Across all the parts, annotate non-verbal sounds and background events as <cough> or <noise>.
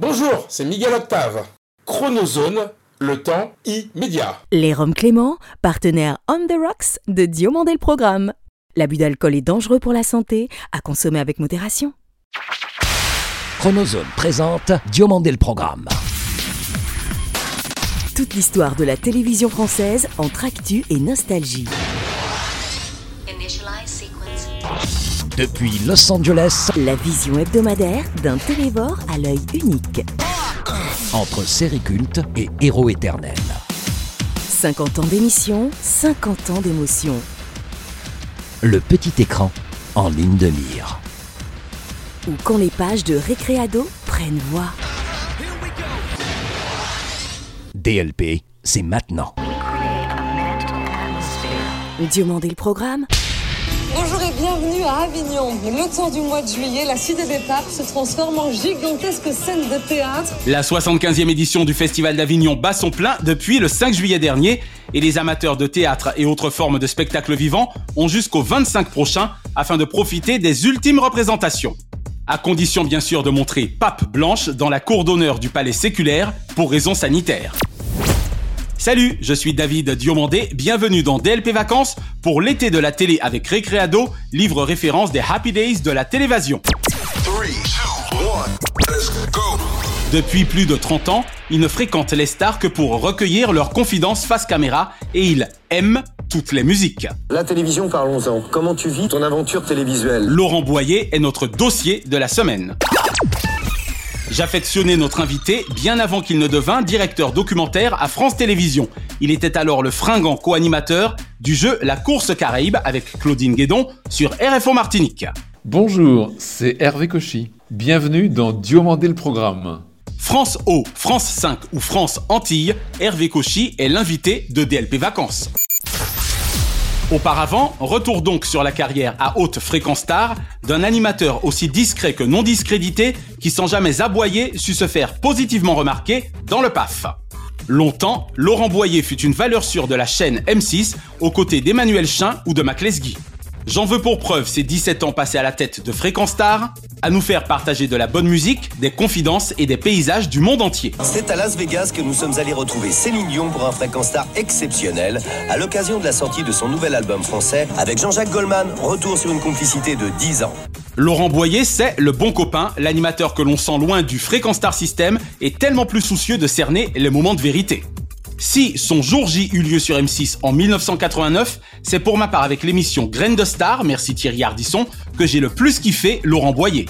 Bonjour, c'est Miguel Octave. Chronozone, le temps immédiat. Les Roms Clément, partenaire On the Rocks de Diomandé le Programme. L'abus d'alcool est dangereux pour la santé, à consommer avec modération. Chronozone présente Diomandé le Programme. Toute l'histoire de la télévision française entre actu et nostalgie. Depuis Los Angeles, La vision hebdomadaire d'un télévore à l'œil unique. entre série culte et héros éternels. 50 ans d'émission, 50 ans d'émotion. Le petit écran en ligne de mire. Ou quand les pages de Récréado prennent voix. DLP, c'est maintenant. Diomandé le Programme, Bonjour et bienvenue à Avignon. Le temps du mois de juillet, la cité des papes se transforme en gigantesque scène de théâtre. La 75e édition du Festival d'Avignon bat son plein depuis le 5 juillet dernier et les amateurs de théâtre et autres formes de spectacles vivants ont jusqu'au 25 prochain afin de profiter des ultimes représentations. À condition bien sûr de montrer Pape Blanche dans la cour d'honneur du palais séculaire pour raisons sanitaires. Salut, je suis David Diomandé, bienvenue dans DLP Vacances pour l'été de la télé avec Récréado, livre référence des Happy Days de la télévision. Depuis plus de 30 ans, il ne fréquente les stars que pour recueillir leurs confidences face caméra et il aime toutes les musiques. La télévision, parlons-en. Comment tu vis ton aventure télévisuelle? Laurent Boyer est notre dossier de la semaine. J'affectionnais notre invité bien avant qu'il ne devint directeur documentaire à France Télévisions. Il était alors le fringant co-animateur du jeu La course Caraïbe avec Claudine Guédon sur RFO Martinique. Bonjour, c'est Hervé Cauchy. Bienvenue dans Diomandé le programme. France O, France 5 ou France Antilles, Hervé Cauchy est l'invité de DLP Vacances. Auparavant, retour donc sur la carrière à haute fréquence star d'un animateur aussi discret que non discrédité qui sans jamais aboyer sut se faire positivement remarquer dans le PAF. Longtemps, Laurent Boyer fut une valeur sûre de la chaîne M6 aux côtés d'Emmanuel Chin ou de Mac Lesguy. J'en veux pour preuve ces 17 ans passés à la tête de Fréquence Star, à nous faire partager de la bonne musique, des confidences et des paysages du monde entier. C'est à Las Vegas que nous sommes allés retrouver Céline Dion pour un fréquence star exceptionnel à l'occasion de la sortie de son nouvel album français avec Jean-Jacques Goldman. Retour sur une complicité de 10 ans. Laurent Boyer, c'est le bon copain, l'animateur que l'on sent loin du Fréquence Star System et tellement plus soucieux de cerner les moments de vérité. Si son jour J eut lieu sur M6 en 1989, c'est pour ma part avec l'émission Graine de Star, merci Thierry Ardisson, que j'ai le plus kiffé Laurent Boyer.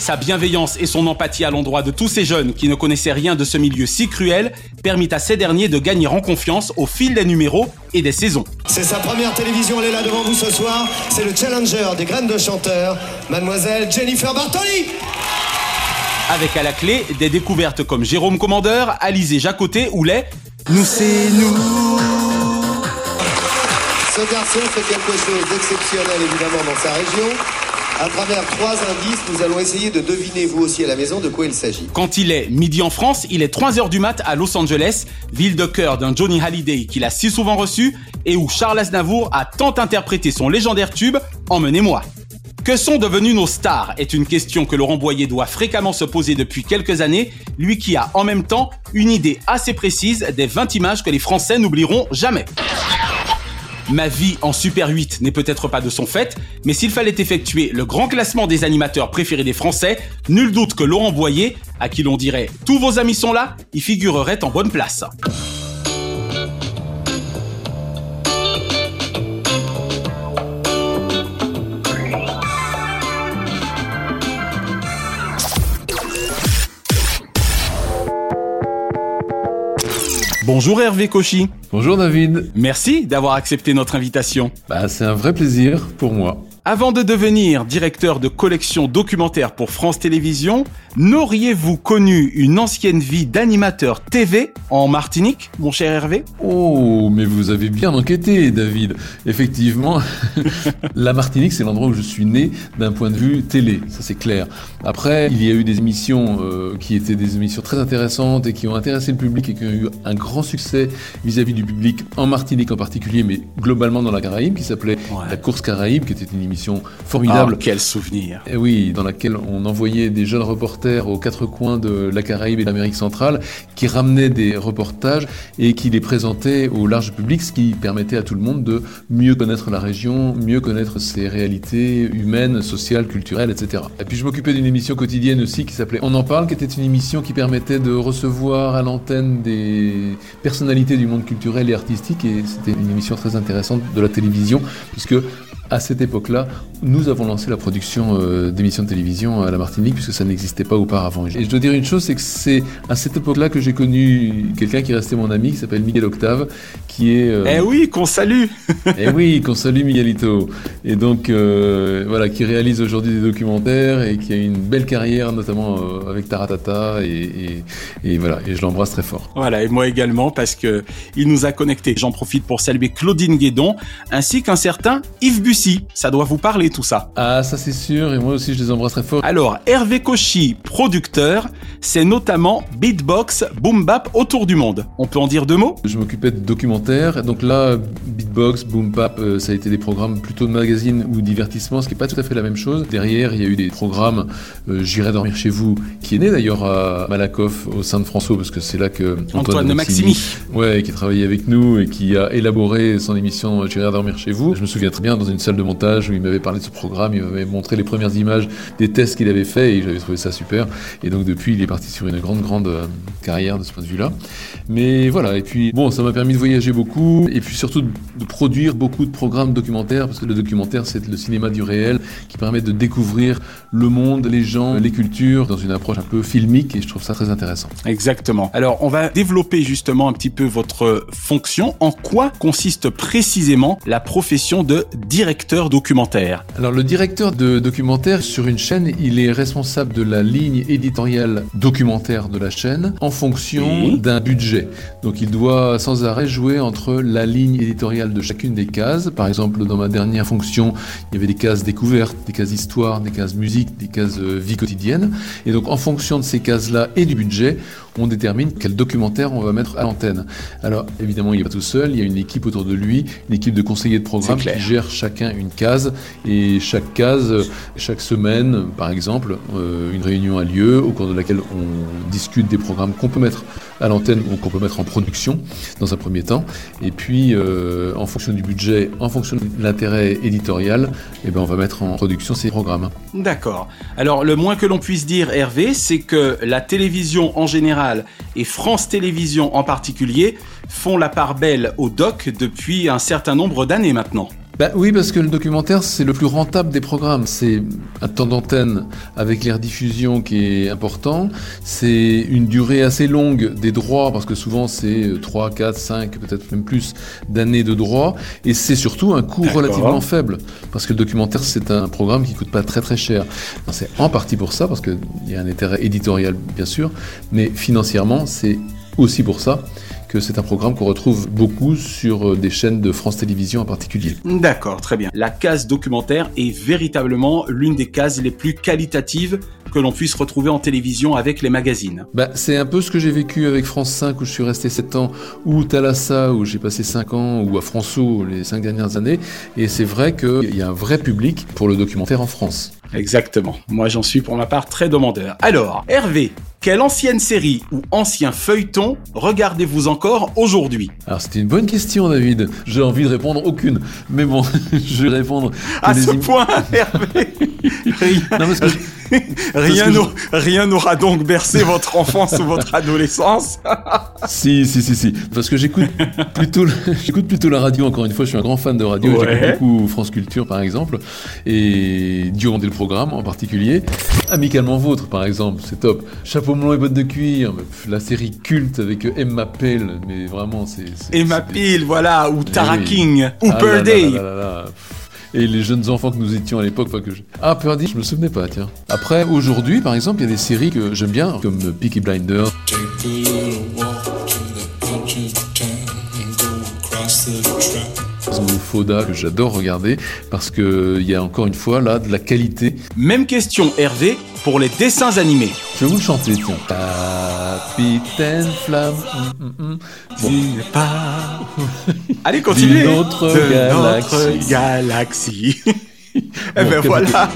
Sa bienveillance et son empathie à l'endroit de tous ces jeunes qui ne connaissaient rien de ce milieu si cruel permit à ces derniers de gagner en confiance au fil des numéros et des saisons. C'est sa première télévision, elle est là devant vous ce soir. C'est le challenger des graines de chanteur, mademoiselle Jennifer Bartoli. Avec à la clé des découvertes comme Jérôme Commandeur, Alizé Jacoté ou les Nous c'est nous. Ce garçon fait quelque chose d'exceptionnel évidemment dans sa région. À travers trois indices, nous allons essayer de deviner vous aussi à la maison de quoi il s'agit. Quand il est midi en France, il est 3h du mat à Los Angeles, ville de cœur d'un Johnny Hallyday qu'il a si souvent reçu et où Charles Aznavour a tant interprété son légendaire tube Emmenez-moi. Que sont devenus nos stars est une question que Laurent Boyer doit fréquemment se poser depuis quelques années, lui qui a en même temps une idée assez précise des 20 images que les Français n'oublieront jamais. Ma vie en Super 8 n'est peut-être pas de son fait, mais s'il fallait effectuer le grand classement des animateurs préférés des Français, nul doute que Laurent Boyer, à qui l'on dirait tous vos amis sont là, y figurerait en bonne place. Bonjour Hervé Cauchy. Bonjour David. Merci d'avoir accepté notre invitation. Bah, c'est un vrai plaisir pour moi. Avant de devenir directeur de collection documentaire pour France Télévisions, n'auriez-vous connu une ancienne vie d'animateur TV en Martinique, mon cher Hervé? Oh, mais vous avez bien enquêté, David. Effectivement, <laughs> la Martinique, c'est l'endroit où je suis né d'un point de vue télé, ça c'est clair. Après, il y a eu des émissions euh, qui étaient des émissions très intéressantes et qui ont intéressé le public et qui ont eu un grand succès vis-à-vis du public en Martinique en particulier, mais globalement dans la Caraïbe, qui s'appelait Ouais. La Course Caraïbe, qui était une émission émission formidable. Oh, quel souvenir Et oui, dans laquelle on envoyait des jeunes reporters aux quatre coins de la Caraïbe et de l'Amérique centrale, qui ramenaient des reportages et qui les présentaient au large public, ce qui permettait à tout le monde de mieux connaître la région, mieux connaître ses réalités humaines, sociales, culturelles, etc. Et puis je m'occupais d'une émission quotidienne aussi qui s'appelait On en parle, qui était une émission qui permettait de recevoir à l'antenne des personnalités du monde culturel et artistique, et c'était une émission très intéressante de la télévision, puisque à cette époque-là, nous avons lancé la production euh, d'émissions de télévision à la Martinique, puisque ça n'existait pas auparavant. Et je dois dire une chose, c'est que c'est à cette époque-là que j'ai connu quelqu'un qui restait mon ami, qui s'appelle Miguel Octave, qui est... euh, Eh oui, qu'on salue <laughs> eh oui, qu'on salue Miguelito. Et donc, euh, voilà, qui réalise aujourd'hui des documentaires et qui a une belle carrière, notamment avec Taratata. Et, et, et voilà, et je l'embrasse très fort. Voilà, et moi également, parce que il nous a connectés. J'en profite pour saluer Claudine Guédon, ainsi qu'un certain Yves Ça doit vous parler tout ça. Ah, ça c'est sûr, et moi aussi je les embrasse très fort. Alors, Hervé Cauchy, producteur, c'est notamment Beatbox, Boom Bap autour du monde. On peut en dire deux mots? Je m'occupais de documentaires, donc là, Beatbox, Boom Bap, euh, ça a été des programmes plutôt de magazine ou divertissement, ce qui n'est pas tout à fait la même chose. Derrière, il y a eu des programmes euh, J'irai dormir chez vous, qui est né d'ailleurs à Malakoff, au sein de François, parce que c'est là que Antoine de Maximi. Ouais, qui travaillait avec nous et qui a élaboré son émission J'irai dormir chez vous. Je me souviens très bien dans une salle de montage où il m'avait parlé de ce programme, il m'avait montré les premières images des tests qu'il avait fait et j'avais trouvé ça super. Et donc depuis, il est parti sur une grande, grande euh, carrière de ce point de vue-là. Mais voilà, et puis bon, ça m'a permis de voyager beaucoup et puis surtout de, de produire beaucoup de programmes documentaires parce que le documentaire, c'est le cinéma du réel qui permet de découvrir le monde, les gens, les cultures dans une approche un peu filmique et je trouve ça très intéressant. Exactement. Alors, on va développer justement un petit peu votre fonction. En quoi consiste précisément la profession de directeur documentaire Alors le directeur de documentaire sur une chaîne, il est responsable de la ligne éditoriale documentaire de la chaîne en fonction Oui. d'un budget. Donc il doit sans arrêt jouer entre la ligne éditoriale de chacune des cases. Par exemple, dans ma dernière fonction, il y avait des cases découvertes, des cases histoire, des cases musique, des cases euh, vie quotidienne. Et donc en fonction de ces cases-là et du budget, on détermine quel documentaire on va mettre à l'antenne. Alors évidemment, il n'est pas tout seul, il y a une équipe autour de lui, une équipe de conseillers de programme qui gère chacun une case et chaque case, chaque semaine, par exemple, euh, une réunion a lieu au cours de laquelle on discute des programmes qu'on peut mettre à l'antenne qu'on peut mettre en production dans un premier temps. Et puis, euh, en fonction du budget, en fonction de l'intérêt éditorial, eh ben, on va mettre en production ces programmes. D'accord. Alors, le moins que l'on puisse dire, Hervé, c'est que la télévision en général et France Télévisions en particulier font la part belle au doc depuis un certain nombre d'années maintenant. Bah oui, parce que le documentaire, c'est le plus rentable des programmes. C'est un temps d'antenne avec les rediffusions qui est important. C'est une durée assez longue des droits, parce que souvent c'est 3, 4, 5, peut-être même plus d'années de droits. Et c'est surtout un coût relativement faible, parce que le documentaire, c'est un programme qui coûte pas très très cher. C'est en partie pour ça, parce qu'il y a un intérêt éditorial, bien sûr, mais financièrement, c'est aussi pour ça que c'est un programme qu'on retrouve beaucoup sur euh, des chaînes de France Télévisions en particulier. D'accord, très bien. La case documentaire est véritablement l'une des cases les plus qualitatives que l'on puisse retrouver en télévision avec les magazines. Bah, c'est un peu ce que j'ai vécu avec France 5 où je suis resté 7 ans, ou Thalassa où j'ai passé 5 ans, ou à François les 5 dernières années. Et c'est vrai qu'il y a un vrai public pour le documentaire en France. Exactement. Moi, j'en suis pour ma part très demandeur. Alors, Hervé, quelle ancienne série ou ancien feuilleton regardez-vous encore aujourd'hui Alors c'était une bonne question David. J'ai envie de répondre aucune. Mais bon, <laughs> je vais répondre. À ce point, <laughs> Hervé, <laughs> rien, Non, parce que <laughs> rien n'aura donc bercé votre enfance ou votre adolescence. <laughs> Si, si, si, si. Parce que j'écoute plutôt, <laughs> j'écoute plutôt la radio, encore une fois, je suis un grand fan de radio. Ouais. J'écoute beaucoup France Culture, par exemple. Et durant le programme, en particulier. Amicalement Vôtre, par exemple, c'est top. Chapeau melon et bottes de cuir. La série culte avec Emma Pell. Mais vraiment, c'est. Emma Peel, voilà, ou Tara oui. King, ou Ah là là là. Et les jeunes enfants que nous étions à l'époque, enfin que je... Ah, Purdy, je me souvenais pas, tiens. Après, aujourd'hui, par exemple, il y a des séries que j'aime bien, comme Peaky Blinders, Foda, que j'adore regarder, parce que il y a encore une fois, là, de la qualité. Même question, Hervé, pour les dessins animés. Je vais vous le chanter, tiens. Capitaine Flamme. hum, hum, hum. Bon. Pas... <laughs> Allez, continuez D'une autre De galaxie. notre galaxie. <laughs> Eh ben voilà.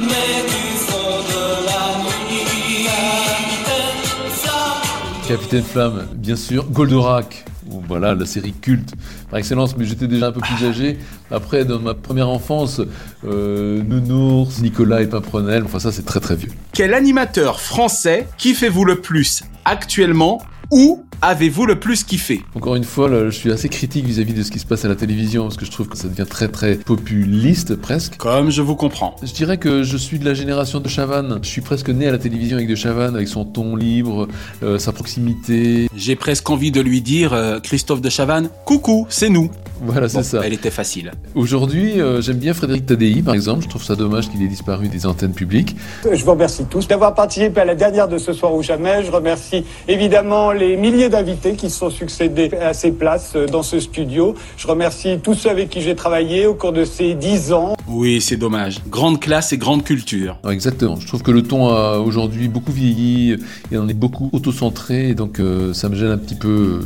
Capitaine Flamme, bien sûr. Goldorak, voilà, la série culte par excellence, mais j'étais déjà un peu plus âgé. Après, dans ma première enfance, euh, Nounours, Nicolas et Pimprenel, enfin ça c'est très très vieux. Quel animateur français kiffez-vous le plus actuellement ou avez-vous le plus kiffé? Encore une fois, là, je suis assez critique vis-à-vis de ce qui se passe à la télévision, parce que je trouve que ça devient très très populiste presque. Comme je vous comprends. Je dirais que je suis de la génération de Chavannes. Je suis presque né à la télévision avec de Chavannes, avec son ton libre, euh, sa proximité. J'ai presque envie de lui dire, euh, Christophe de Chavannes, coucou, c'est nous. Voilà, c'est ça. Elle était facile. Aujourd'hui, euh, j'aime bien Frédéric Tadei, par exemple. Je trouve ça dommage qu'il ait disparu des antennes publiques. Je vous remercie tous d'avoir participé à la dernière de ce soir ou jamais. Je remercie évidemment les milliers d'invités qui se sont succédés à ces places euh, dans ce studio. Je remercie tous ceux avec qui j'ai travaillé au cours de ces dix ans. Oui, c'est dommage. Grande classe et grande culture. Exactement. Je trouve que le ton a aujourd'hui beaucoup vieilli et on est beaucoup auto-centré, donc euh, ça me gêne un petit peu.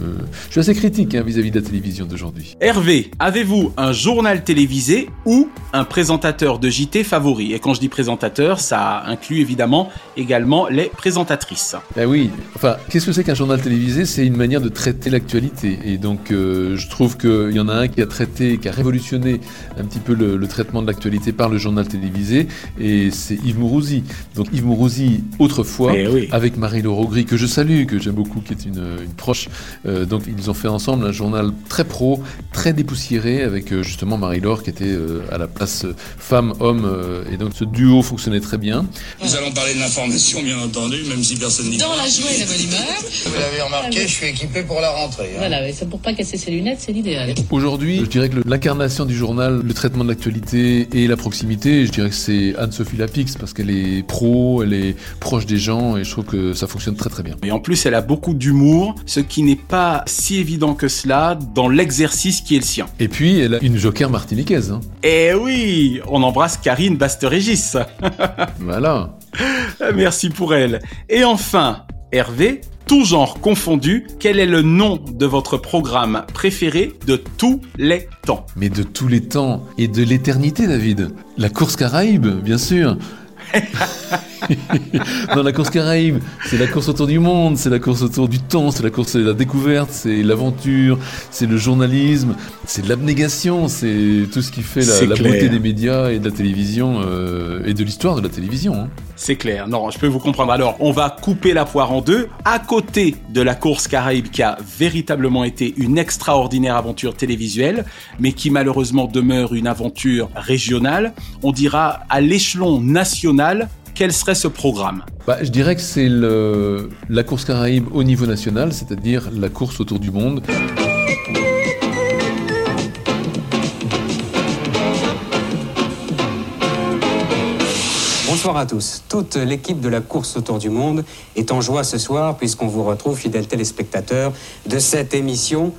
Je suis assez critique hein, vis-à-vis de la télévision d'aujourd'hui. Hervé, avez-vous un journal télévisé ou un présentateur de JT favori? Et quand je dis présentateur, ça inclut évidemment également les présentatrices. Ben oui, enfin, qu'est-ce que c'est qu'un journal télévisé? C'est une manière de traiter l'actualité. Et donc, euh, je trouve qu'il y en a un qui a traité, qui a révolutionné un petit peu le, le traitement de l'actualité par le journal télévisé, et c'est Yves Mourouzi. Donc, Yves Mourouzi, autrefois, Eh oui. avec Marie-Laure Augry, que je salue, que j'aime beaucoup, qui est une, une proche. Euh, donc, ils ont fait ensemble un journal très pro, très dépoussiéré, avec euh, justement Marie-Laure qui était euh, à la place euh, femme-homme. euh, et donc, ce duo fonctionnait très bien. Nous allons parler de l'information, bien entendu, même si personne n'y Dans la joie et la bonne humeur. Vous l'avez remarqué, je suis équipé pour la rentrée. Voilà, et c'est pour pas casser ses lunettes, c'est l'idéal. Aujourd'hui, je dirais que l'incarnation du journal, le traitement de l'actualité et la proximité, je dirais que c'est Anne-Sophie Lapix parce qu'elle est pro, elle est proche des gens et je trouve que ça fonctionne très très bien. Et en plus, elle a beaucoup d'humour, ce qui n'est pas si évident que cela dans l'exercice qui est Et puis, elle a une joker martiniquaise. hein. Eh oui, on embrasse Karine Basterégis. <laughs> Voilà. Merci pour elle. Et enfin, Hervé, tout genre confondu, quel est le nom de votre programme préféré de tous les temps? Mais de tous les temps et de l'éternité, David. La course Caraïbe, bien sûr. <laughs> <laughs> Dans la course Caraïbe, c'est la course autour du monde, c'est la course autour du temps, c'est la course de la découverte, c'est l'aventure, c'est le journalisme, c'est l'abnégation, c'est tout ce qui fait la, beauté des médias et de la télévision euh, et de l'histoire de la télévision. hein. C'est clair, non, je peux vous comprendre. Alors, on va couper la poire en deux. À côté de la course Caraïbe qui a véritablement été une extraordinaire aventure télévisuelle, mais qui malheureusement demeure une aventure régionale, on dira à l'échelon national, quel serait ce programme Bah, je dirais que c'est la course Caraïbe au niveau national, c'est-à-dire la course autour du monde. Bonsoir à tous. Toute l'équipe de la course autour du monde est en joie ce soir puisqu'on vous retrouve, fidèles téléspectateurs, de cette émission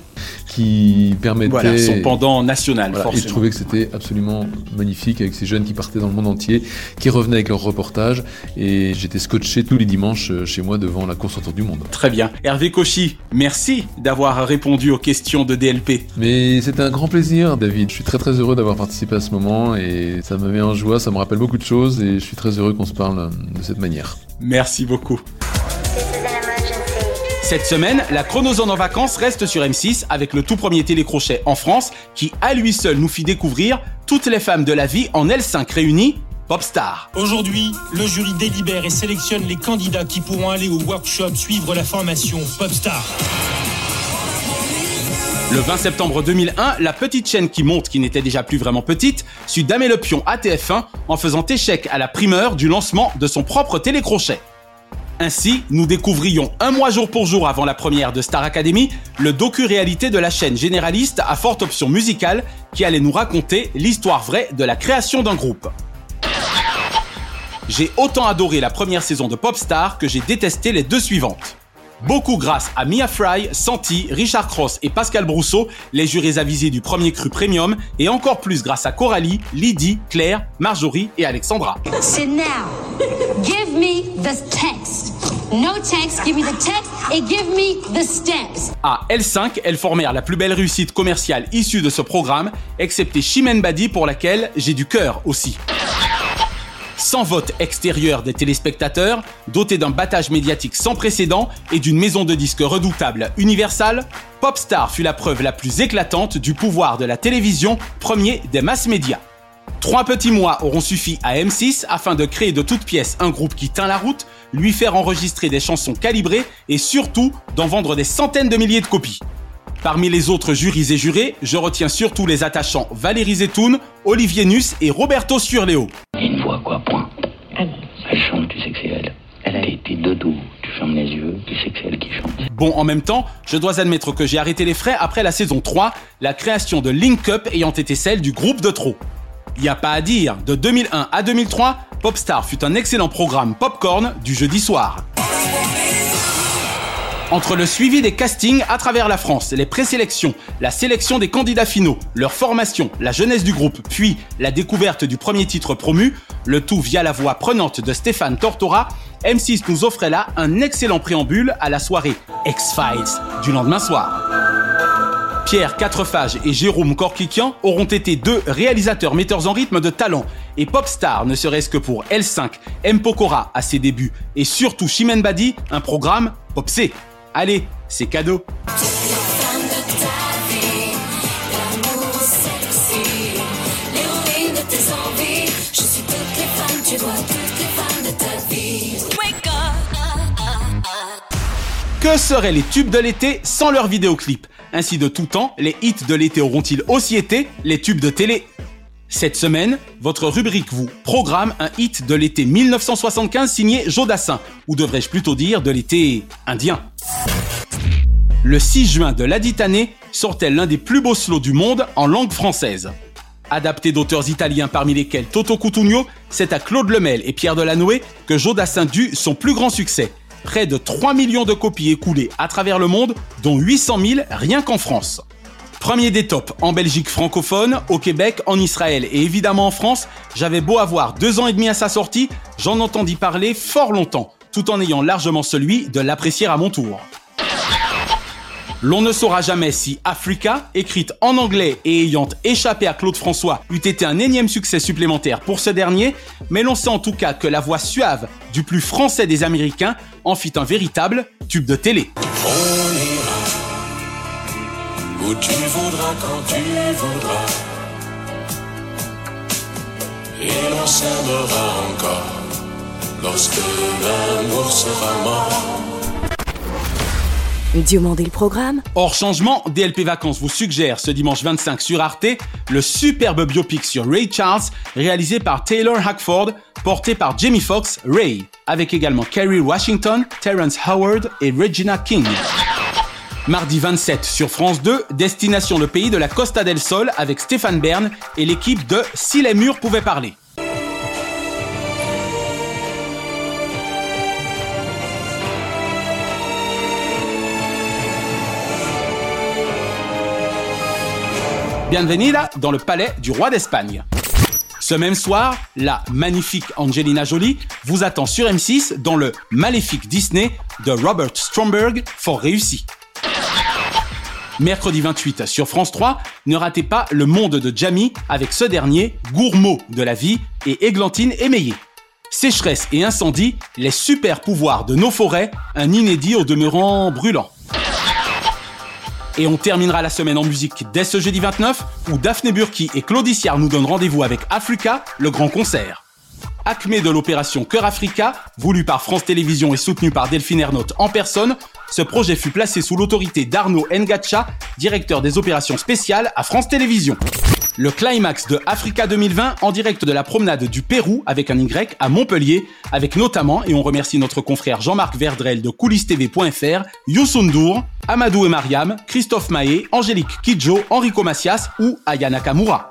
qui permettait... Voilà, son pendant national, Voilà, et je forcément. trouvais que c'était absolument magnifique avec ces jeunes qui partaient dans le monde entier, qui revenaient avec leurs reportages, et j'étais scotché tous les dimanches euh, chez moi devant la course autour du monde. Très bien. Hervé Cauchy, merci d'avoir répondu aux questions de DLP. Mais c'était un grand plaisir, David. Je suis très très heureux d'avoir participé à ce moment, et ça me met en joie, ça me rappelle beaucoup de choses, et je suis très heureux qu'on se parle euh, de cette manière. Merci beaucoup. Cette semaine, la chronozone en vacances reste sur M6 avec le tout premier télécrochet en France qui, à lui seul, nous fit découvrir toutes les femmes de la vie en L5 réunies, Popstar. Aujourd'hui, le jury délibère et sélectionne les candidats qui pourront aller au workshop suivre la formation Popstar. Le 20 septembre 2001, la petite chaîne qui monte, qui n'était déjà plus vraiment petite, sut damer le pion à TF1 en faisant échec à la primeur du lancement de son propre télécrochet. Ainsi, nous découvrions un mois jour pour jour avant la première de Star Academy le docu-réalité de la chaîne généraliste à forte option musicale qui allait nous raconter l'histoire vraie de la création d'un groupe. J'ai autant adoré la première saison de Popstar que j'ai détesté les deux suivantes. Beaucoup grâce à Mia Fry, Santi, Richard Cross et Pascal Brousseau, les jurés avisés du premier cru premium, et encore plus grâce à Coralie, Lydie, Claire, Marjorie et Alexandra. Now, give me the. No text, give me the text and give me the steps. À L5, elles formèrent la plus belle réussite commerciale issue de ce programme, excepté Chimène Badi pour laquelle j'ai du cœur aussi. sans vote extérieur des téléspectateurs, doté d'un battage médiatique sans précédent et d'une maison de disques redoutable Universal, Popstar fut la preuve la plus éclatante du pouvoir de la télévision, premier des masses médias. Trois petits mois auront suffi à M6 afin de créer de toutes pièces un groupe qui tint la route, lui faire enregistrer des chansons calibrées et surtout d'en vendre des centaines de milliers de copies. Parmi les autres jurys et jurés, je retiens surtout les attachants Valérie Zetoun, Olivier Nuss et Roberto Surleo. Une voix quoi, point. Elle chante, tu sais que c'est elle. Elle a été de dos. Tu fermes les yeux, tu sais que c'est elle qui chante. Bon, en même temps, je dois admettre que j'ai arrêté les frais après la saison 3, la création de Link Up ayant été celle du groupe de trop. Y a pas à dire, de 2001 à 2003, Popstar fut un excellent programme popcorn du jeudi soir. Entre le suivi des castings à travers la France, les présélections, la sélection des candidats finaux, leur formation, la jeunesse du groupe, puis la découverte du premier titre promu, le tout via la voix prenante de Stéphane Tortora, M6 nous offrait là un excellent préambule à la soirée X-Files du lendemain soir. Pierre Quatrefage et Jérôme Corquiquian auront été deux réalisateurs metteurs en rythme de talent et Popstar ne serait-ce que pour L5, M. Pokora à ses débuts et surtout Chimène Badi, un programme Popsé. Allez, c'est cadeau. Que seraient les tubes de l'été sans leurs vidéoclips? Ainsi de tout temps, les hits de l'été auront-ils aussi été les tubes de télé? Cette semaine, votre rubrique vous programme un hit de l'été 1975 signé Jodassin, ou devrais-je plutôt dire de l'été indien. Le 6 juin de ladite année sortait l'un des plus beaux slows du monde en langue française. Adapté d'auteurs italiens parmi lesquels Toto Cutugno, c'est à Claude Lemel et Pierre Delanoë que Jodassin dut son plus grand succès. Près de 3 millions de copies écoulées à travers le monde, dont 800 000 rien qu'en France. Premier des tops en Belgique francophone, au Québec, en Israël et évidemment en France, j'avais beau avoir deux ans et demi à sa sortie, j'en entendis parler fort longtemps, tout en ayant largement celui de l'apprécier à mon tour. L'on ne saura jamais si Africa, écrite en anglais et ayant échappé à Claude François, eût été un énième succès supplémentaire pour ce dernier, mais l'on sait en tout cas que la voix suave du plus français des Américains en fit un véritable tube de télé. On ira où tu voudras quand tu voudras. Et l'on s'aimera encore lorsque l'amour sera mort. Hors changement, DLP Vacances vous suggère ce dimanche 25 sur Arte le superbe biopic sur Ray Charles réalisé par Taylor Hackford, porté par Jamie Foxx, Ray, avec également Kerry Washington, Terrence Howard et Regina King. Mardi 27 sur France 2, destination le pays de la Costa del Sol avec Stéphane Bern et l'équipe de Si les murs pouvaient parler. Bienvenida dans le palais du roi d'Espagne. Ce même soir, la magnifique Angelina Jolie vous attend sur M6 dans le maléfique Disney de Robert Stromberg, fort réussi. Mercredi 28 sur France 3, ne ratez pas le monde de Jamie avec ce dernier, gourmand de la vie, et Églantine émeillée. Sécheresse et incendie, les super pouvoirs de nos forêts, un inédit au demeurant brûlant. Et on terminera la semaine en musique dès ce jeudi 29, où Daphné Burki et Claudiciard nous donnent rendez-vous avec Africa, le grand concert. Acmé de l'opération Cœur Africa, voulu par France Télévisions et soutenu par Delphine Ernotte en personne, ce projet fut placé sous l'autorité d'Arnaud Ngacha, directeur des opérations spéciales à France Télévisions. Le climax de Africa 2020 en direct de la promenade du Pérou avec un Y à Montpellier, avec notamment, et on remercie notre confrère Jean-Marc Verdrel de coulistv.fr, Youssou N'Dour, Amadou et Mariam, Christophe Mahé, Angélique Kidjo, Enrico Macias ou Aya Nakamura.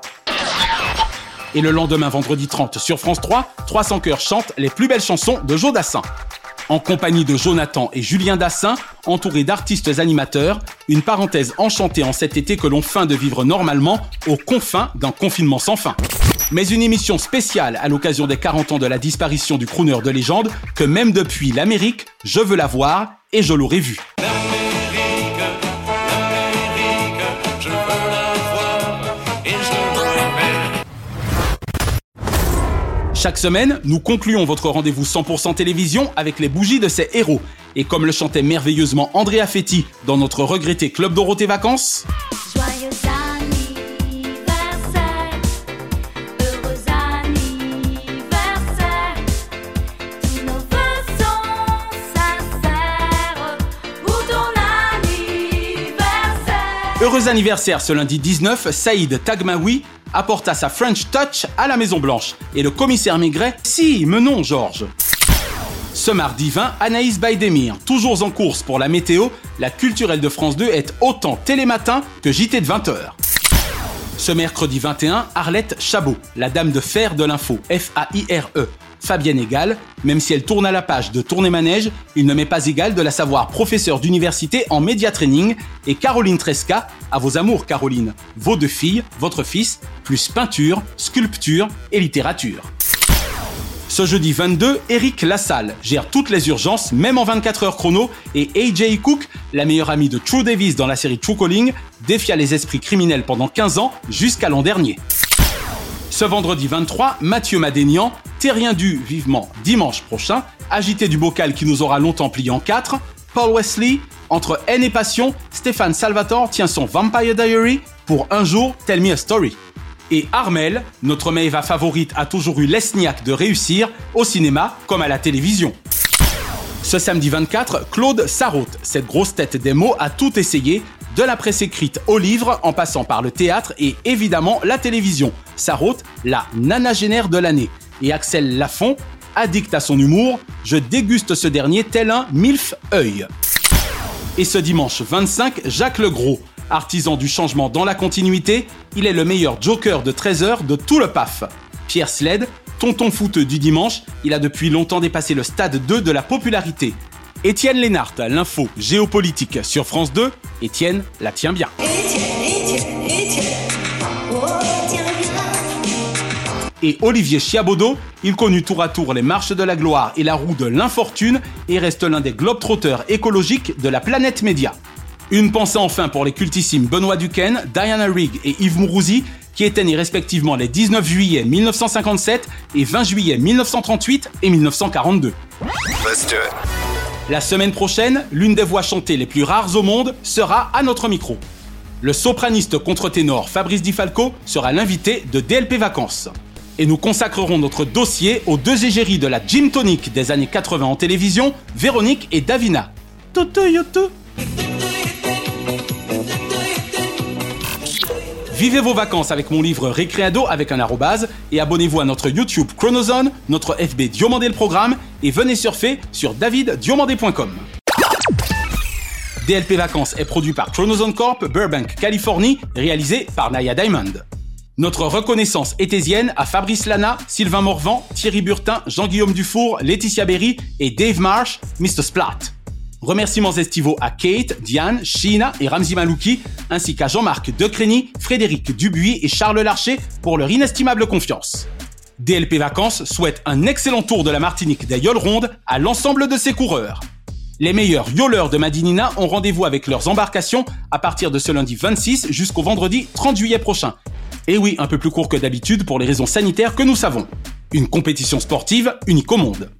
Et le lendemain, vendredi 30, sur France 3, 300 cœurs chantent les plus belles chansons de Joe Dassin. En compagnie de Jonathan et Julien Dassin, entourés d'artistes animateurs, une parenthèse enchantée en cet été que l'on feint de vivre normalement aux confins d'un confinement sans fin. Mais une émission spéciale à l'occasion des 40 ans de la disparition du crooner de légende que même depuis l'Amérique, je veux la voir et je l'aurais vue. Chaque semaine, nous concluons votre rendez-vous 100% télévision avec les bougies de ces héros. Et comme le chantait merveilleusement Andrea Fetti dans notre regretté Club Dorothée Vacances, Joyeux. Heureux anniversaire ce lundi 19, Saïd Tagmaoui apporta sa French Touch à la Maison Blanche. Et le commissaire Maigret, si, non Georges. Ce mardi 20, Anaïs Baïdemir, toujours en course pour la météo, la culturelle de France 2 est autant télématin que JT de 20h. Ce mercredi 21, Arlette Chabot, la dame de fer de l'info, F-A-I-R-E. Fabienne Égal, même si elle tourne à la page de Tourner Manège, il ne m'est pas égal de la savoir professeure d'université en média training, et Caroline Tresca, à vos amours Caroline, vos deux filles, votre fils, plus peinture, sculpture et littérature. Ce jeudi 22, Eric Lassalle gère toutes les urgences, même en 24 heures chrono, et AJ Cook, la meilleure amie de True Davis dans la série True Calling, défia les esprits criminels pendant 15 ans jusqu'à l'an dernier. Ce vendredi 23, Mathieu Madénian, terrien dû vivement dimanche prochain, agité du bocal qui nous aura longtemps plié en quatre, Paul Wesley, entre haine et passion, Stéphane Salvatore tient son Vampire Diary pour un jour Tell Me a Story. Et Armel, notre Maeva favorite, a toujours eu l'esniaque de réussir au cinéma comme à la télévision. Ce samedi 24, Claude Sarraute, cette grosse tête des mots, a tout essayé, de la presse écrite au livre, en passant par le théâtre et évidemment la télévision. Sarraute, la nanagénaire de l'année. Et Axel Lafont, addict à son humour, je déguste ce dernier tel un milf œil. Et ce dimanche 25, Jacques Legros, artisan du changement dans la continuité, il est le meilleur joker de 13 heures de tout le PAF. Pierre Sled, tonton fouteux du dimanche, il a depuis longtemps dépassé le stade 2 de la popularité. Étienne Lénart, l'info géopolitique sur France 2, Étienne la tient bien. Et Olivier Chiabodo, il connut tour à tour les marches de la gloire et la roue de l'infortune et reste l'un des globetrotters écologiques de la planète média. Une pensée enfin pour les cultissimes Benoît Duquesne, Diana Rigg et Yves Mourouzi, qui étaient nés respectivement les 19 juillet 1957 et 20 juillet 1938 et 1942. La semaine prochaine, l'une des voix chantées les plus rares au monde sera à notre micro. Le sopraniste contre-ténor Fabrice Di Falco sera l'invité de DLP Vacances. Et nous consacrerons notre dossier aux deux égéries de la gym tonic des années 80 en télévision, Véronique et Davina. Vivez vos vacances avec mon livre Récréado avec un arrobase et abonnez-vous à notre YouTube Chronozone, notre FB Diomandé le programme et venez surfer sur daviddiomandé.com. DLP Vacances est produit par Chronozone Corp, Burbank, Californie, réalisé par Naya Diamond. Notre reconnaissance étésienne à Fabrice Lana, Sylvain Morvan, Thierry Burtin, Jean-Guillaume Dufour, Laetitia Berry et Dave Marsh, Mr. Splat. Remerciements estivaux à Kate, Diane, Sheena et Ramzi Malouki, ainsi qu'à Jean-Marc Decrény, Frédéric Dubuis et Charles Larcher pour leur inestimable confiance. DLP Vacances souhaite un excellent tour de la Martinique des Yoles Rondes à l'ensemble de ses coureurs. Les meilleurs yoleurs de Madinina ont rendez-vous avec leurs embarcations à partir de ce lundi 26 jusqu'au vendredi 30 juillet prochain. Et oui, un peu plus court que d'habitude pour les raisons sanitaires que nous savons. Une compétition sportive unique au monde.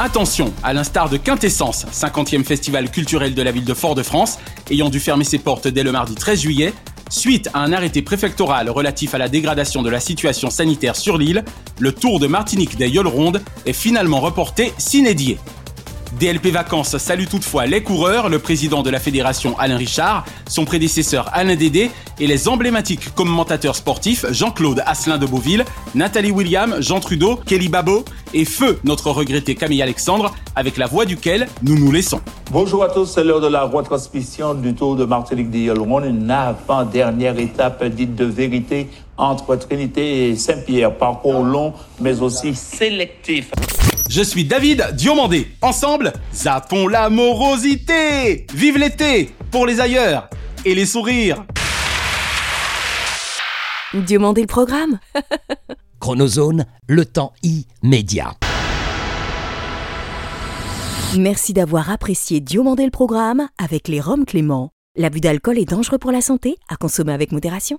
Attention, à l'instar de Quintessence, 50e festival culturel de la ville de Fort-de-France, ayant dû fermer ses portes dès le mardi 13 juillet, suite à un arrêté préfectoral relatif à la dégradation de la situation sanitaire sur l'île, le tour de Martinique des Yoles Rondes est finalement reporté s'inédié. DLP Vacances salue toutefois les coureurs, le président de la fédération Alain Richard, son prédécesseur Alain Dédé et les emblématiques commentateurs sportifs Jean-Claude Asselin de Beauville, Nathalie William, Jean Trudeau, Kelly Babo et Feu, notre regretté Camille Alexandre, avec la voix duquel nous nous laissons. Bonjour à tous, c'est l'heure de la retransmission du Tour de Martinique des Yolron, une avant-dernière étape dite de vérité entre Trinité et Saint-Pierre. Parcours long, mais aussi sélectif. Je suis David Diomandé. Ensemble, zappons la morosité Vive l'été Pour les ailleurs Et les sourires Diomandé le programme <laughs> Chronozone, le temps immédiat. Merci d'avoir apprécié Diomandé le programme avec les Roms Clément. L'abus d'alcool est dangereux pour la santé, à consommer avec modération.